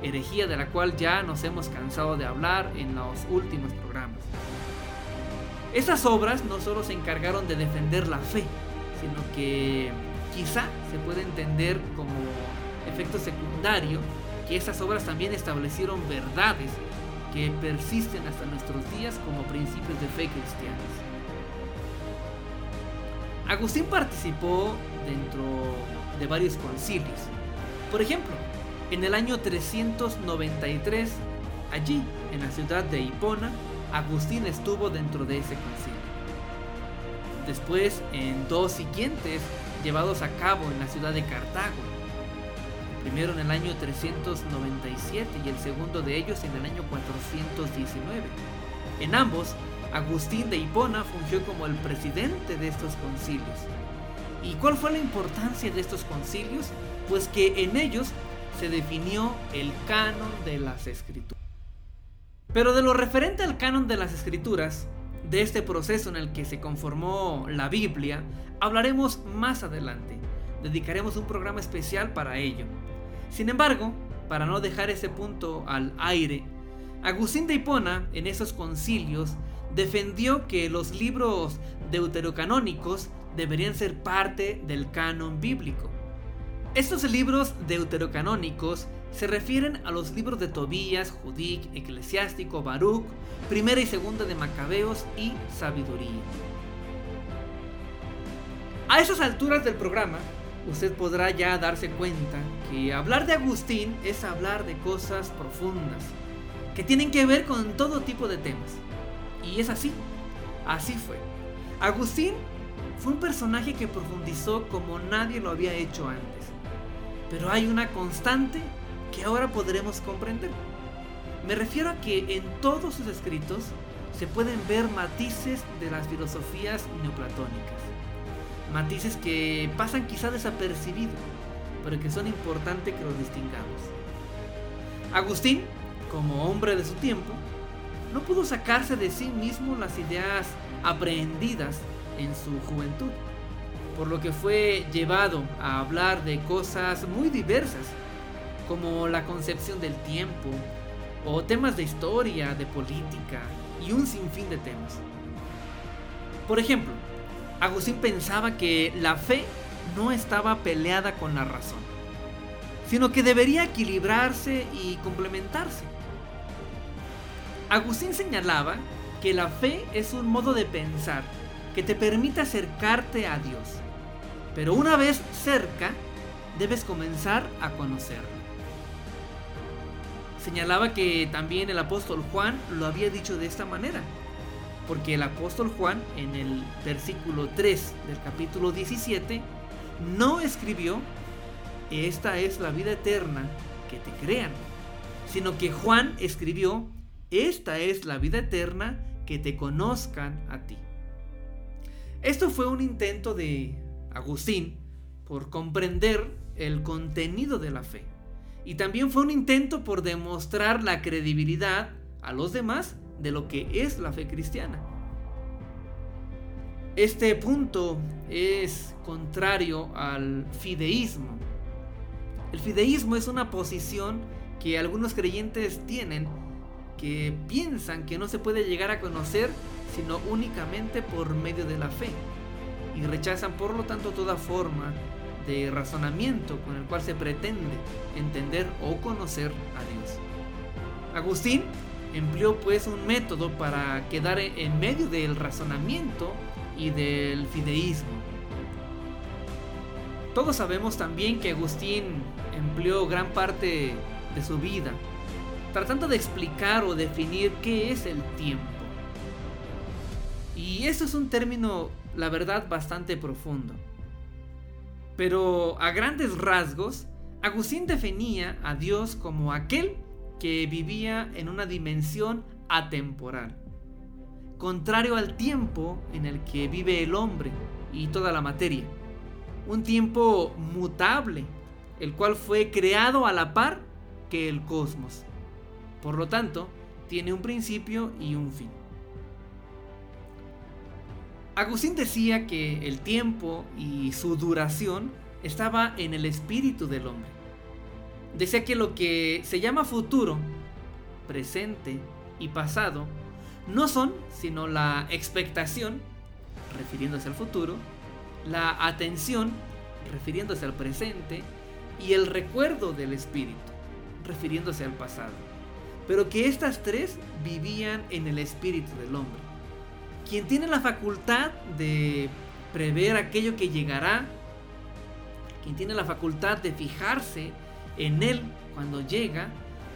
herejía de la cual ya nos hemos cansado de hablar en los últimos programas. Esas obras no solo se encargaron de defender la fe, sino que quizá se puede entender como efecto secundario que esas obras también establecieron verdades que persisten hasta nuestros días como principios de fe cristianos. Agustín participó dentro de varios concilios. Por ejemplo, en el año 393, allí, en la ciudad de Hipona, Agustín estuvo dentro de ese concilio. Después, en dos siguientes, llevados a cabo en la ciudad de Cartago. Primero en el año 397 y el segundo de ellos en el año 419. En ambos, Agustín de Hipona fungió como el presidente de estos concilios. ¿Y cuál fue la importancia de estos concilios? Pues que en ellos se definió el canon de las escrituras. Pero de lo referente al canon de las escrituras, de este proceso en el que se conformó la Biblia, hablaremos más adelante. Dedicaremos un programa especial para ello. Sin embargo, para no dejar ese punto al aire, Agustín de Hipona en esos concilios defendió que los libros deuterocanónicos deberían ser parte del canon bíblico. Estos libros deuterocanónicos se refieren a los libros de Tobías, Judic, Eclesiástico, Baruch, Primera y Segunda de Macabeos y Sabiduría. A esas alturas del programa, usted podrá ya darse cuenta que hablar de Agustín es hablar de cosas profundas, que tienen que ver con todo tipo de temas. Y es así, así fue. Agustín fue un personaje que profundizó como nadie lo había hecho antes. Pero hay una constante que ahora podremos comprender. Me refiero a que en todos sus escritos se pueden ver matices de las filosofías neoplatónicas. Matices que pasan quizá desapercibidos, pero que son importantes que los distingamos. Agustín, como hombre de su tiempo, no pudo sacarse de sí mismo las ideas aprehendidas en su juventud, por lo que fue llevado a hablar de cosas muy diversas como la concepción del tiempo, o temas de historia, de política y un sinfín de temas. Por ejemplo, Agustín pensaba que la fe no estaba peleada con la razón, sino que debería equilibrarse y complementarse. Agustín señalaba que la fe es un modo de pensar que te permite acercarte a Dios, pero una vez cerca, debes comenzar a conocerlo señalaba que también el apóstol Juan lo había dicho de esta manera. Porque el apóstol Juan en el versículo 3 del capítulo 17 no escribió, esta es la vida eterna, que te crean. Sino que Juan escribió, esta es la vida eterna, que te conozcan a ti. Esto fue un intento de Agustín por comprender el contenido de la fe y también fue un intento por demostrar la credibilidad a los demás de lo que es la fe cristiana. Este punto es contrario al fideísmo. El fideísmo es una posición que algunos creyentes tienen que piensan que no se puede llegar a conocer sino únicamente por medio de la fe y rechazan por lo tanto toda forma de razonamiento con el cual se pretende entender o conocer a Dios. Agustín empleó pues un método para quedar en medio del razonamiento y del fideísmo. Todos sabemos también que Agustín empleó gran parte de su vida tratando de explicar o definir qué es el tiempo. Y eso es un término, la verdad, bastante profundo. Pero a grandes rasgos, Agustín definía a Dios como aquel que vivía en una dimensión atemporal, contrario al tiempo en el que vive el hombre y toda la materia. Un tiempo mutable, el cual fue creado a la par que el cosmos. Por lo tanto, tiene un principio y un fin. Agustín decía que el tiempo y su duración estaba en el espíritu del hombre. Decía que lo que se llama futuro, presente y pasado no son sino la expectación, refiriéndose al futuro, la atención, refiriéndose al presente, y el recuerdo del espíritu, refiriéndose al pasado. Pero que estas tres vivían en el espíritu del hombre. Quien tiene la facultad de prever aquello que llegará, quien tiene la facultad de fijarse en él cuando llega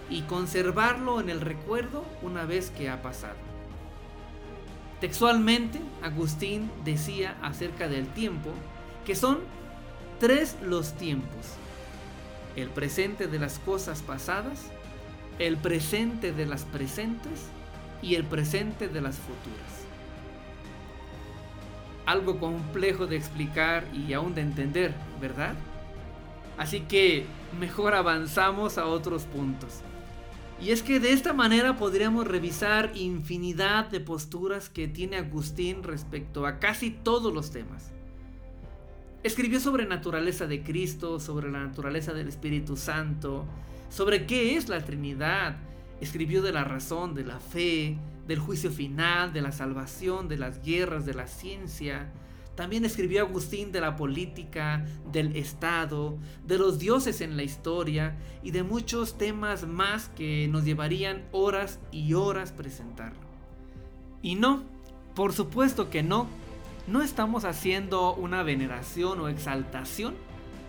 y conservarlo en el recuerdo una vez que ha pasado. Textualmente, Agustín decía acerca del tiempo que son tres los tiempos. El presente de las cosas pasadas, el presente de las presentes y el presente de las futuras. Algo complejo de explicar y aún de entender, ¿verdad? Así que mejor avanzamos a otros puntos. Y es que de esta manera podríamos revisar infinidad de posturas que tiene Agustín respecto a casi todos los temas. Escribió sobre naturaleza de Cristo, sobre la naturaleza del Espíritu Santo, sobre qué es la Trinidad. Escribió de la razón, de la fe, del juicio final, de la salvación, de las guerras, de la ciencia, también escribió Agustín de la política, del Estado, de los dioses en la historia y de muchos temas más que nos llevarían horas y horas presentarlo. Y no, por supuesto que no, no estamos haciendo una veneración o exaltación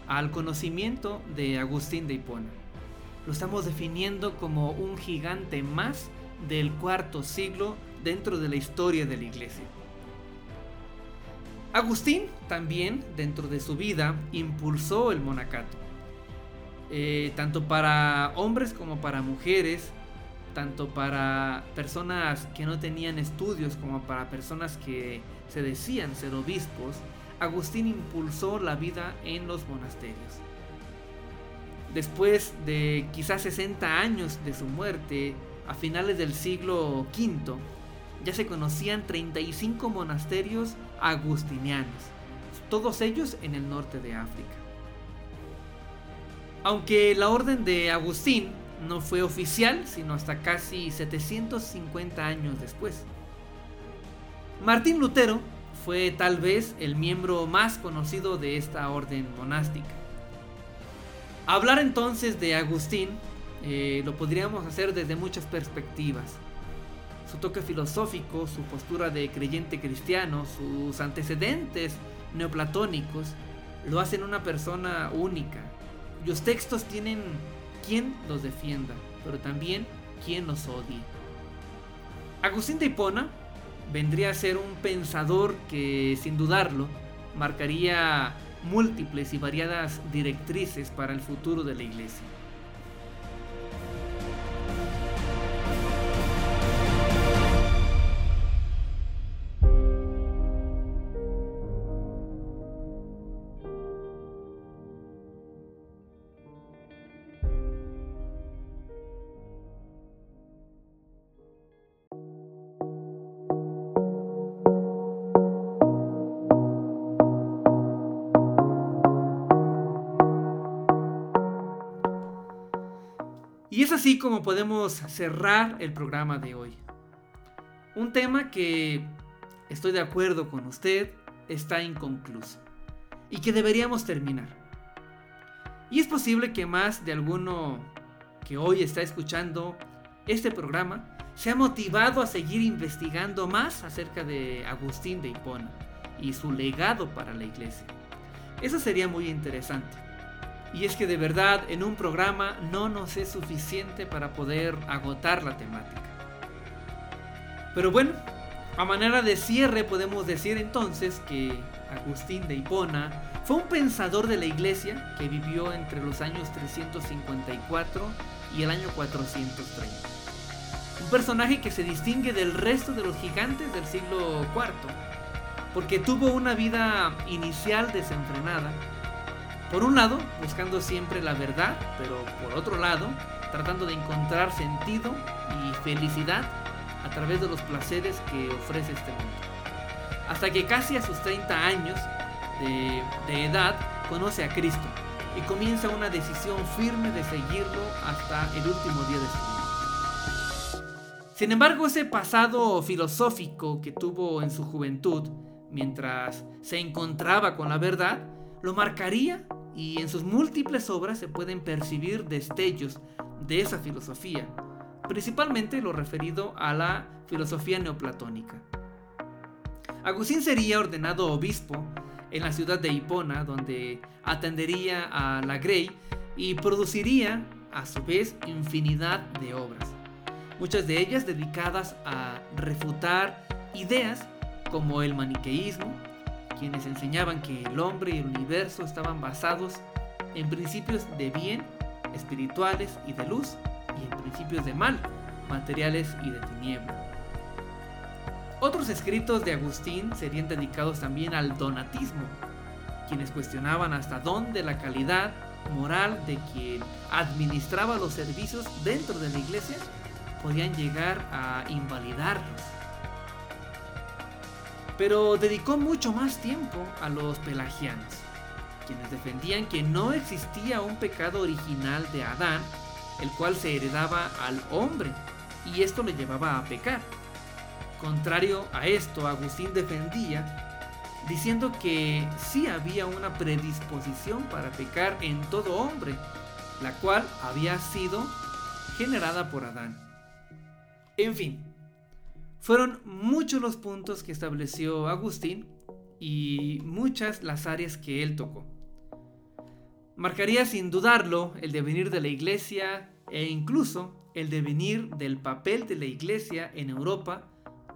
al conocimiento de Agustín de Hipona. Lo estamos definiendo como un gigante más del cuarto siglo dentro de la historia de la iglesia. Agustín también, dentro de su vida, impulsó el monacato. Eh, tanto para hombres como para mujeres, tanto para personas que no tenían estudios como para personas que se decían ser obispos, Agustín impulsó la vida en los monasterios. Después de quizás 60 años de su muerte, a finales del siglo V, ya se conocían 35 monasterios agustinianos, todos ellos en el norte de África. Aunque la orden de Agustín no fue oficial sino hasta casi 750 años después. Martín Lutero fue tal vez el miembro más conocido de esta orden monástica. Hablar entonces de Agustín eh, lo podríamos hacer desde muchas perspectivas su toque filosófico, su postura de creyente cristiano, sus antecedentes neoplatónicos, lo hacen una persona única, cuyos textos tienen quien los defienda, pero también quien los odie. Agustín de Hipona vendría a ser un pensador que, sin dudarlo, marcaría múltiples y variadas directrices para el futuro de la iglesia. Como podemos cerrar el programa de hoy. Un tema que, estoy de acuerdo con usted, está inconcluso y que deberíamos terminar. Y es posible que más de alguno que hoy está escuchando este programa se ha motivado a seguir investigando más acerca de Agustín de Hipona y su legado para la iglesia. Eso sería muy interesante. Y es que de verdad en un programa no nos es suficiente para poder agotar la temática. Pero bueno, a manera de cierre podemos decir entonces que Agustín de Hipona fue un pensador de la iglesia que vivió entre los años 354 y el año 430. Un personaje que se distingue del resto de los gigantes del siglo IV, porque tuvo una vida inicial desenfrenada. Por un lado, buscando siempre la verdad, pero por otro lado, tratando de encontrar sentido y felicidad a través de los placeres que ofrece este mundo. Hasta que casi a sus 30 años de, edad conoce a Cristo y comienza una decisión firme de seguirlo hasta el último día de su vida. Sin embargo, ese pasado filosófico que tuvo en su juventud, mientras se encontraba con la verdad, lo marcaría y en sus múltiples obras se pueden percibir destellos de esa filosofía, principalmente lo referido a la filosofía neoplatónica. Agustín sería ordenado obispo en la ciudad de Hipona, donde atendería a la Grey y produciría a su vez infinidad de obras, muchas de ellas dedicadas a refutar ideas como el maniqueísmo, quienes enseñaban que el hombre y el universo estaban basados en principios de bien, espirituales y de luz, y en principios de mal, materiales y de tiniebla. Otros escritos de Agustín serían dedicados también al donatismo, quienes cuestionaban hasta dónde la calidad moral de quien administraba los servicios dentro de la iglesia podían llegar a invalidarlos. Pero dedicó mucho más tiempo a los pelagianos, quienes defendían que no existía un pecado original de Adán el cual se heredaba al hombre, y esto le llevaba a pecar. Contrario a esto, Agustín defendía diciendo que sí había una predisposición para pecar en todo hombre, la cual había sido generada por Adán. En fin, fueron muchos los puntos que estableció Agustín y muchas las áreas que él tocó. Marcaría sin dudarlo el devenir de la iglesia e incluso el devenir del papel de la iglesia en Europa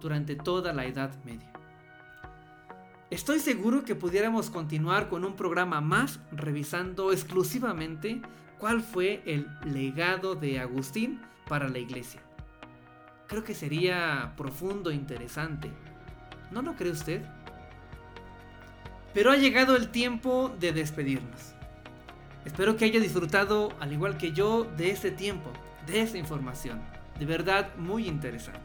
durante toda la Edad Media. Estoy seguro que pudiéramos continuar con un programa más revisando exclusivamente cuál fue el legado de Agustín para la iglesia. Creo que sería profundo e interesante. ¿No lo cree usted? Pero ha llegado el tiempo de despedirnos. Espero que haya disfrutado, al igual que yo, de este tiempo, de esta información. De verdad, muy interesante.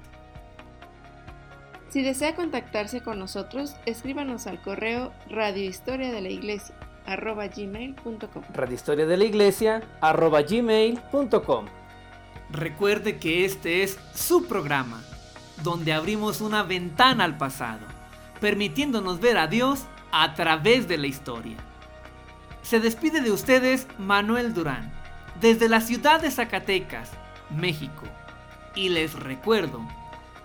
Si desea contactarse con nosotros, escríbanos al correo radiohistoria de la iglesia arroba gmail.com radiohistoria de la iglesia arroba gmail.com Recuerde que este es su programa, donde abrimos una ventana al pasado, permitiéndonos ver a Dios a través de la historia. Se despide de ustedes Manuel Durán, desde la ciudad de Zacatecas, México. Y les recuerdo,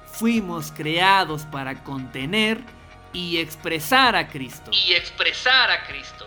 fuimos creados para contener y expresar a Cristo. Y expresar a Cristo.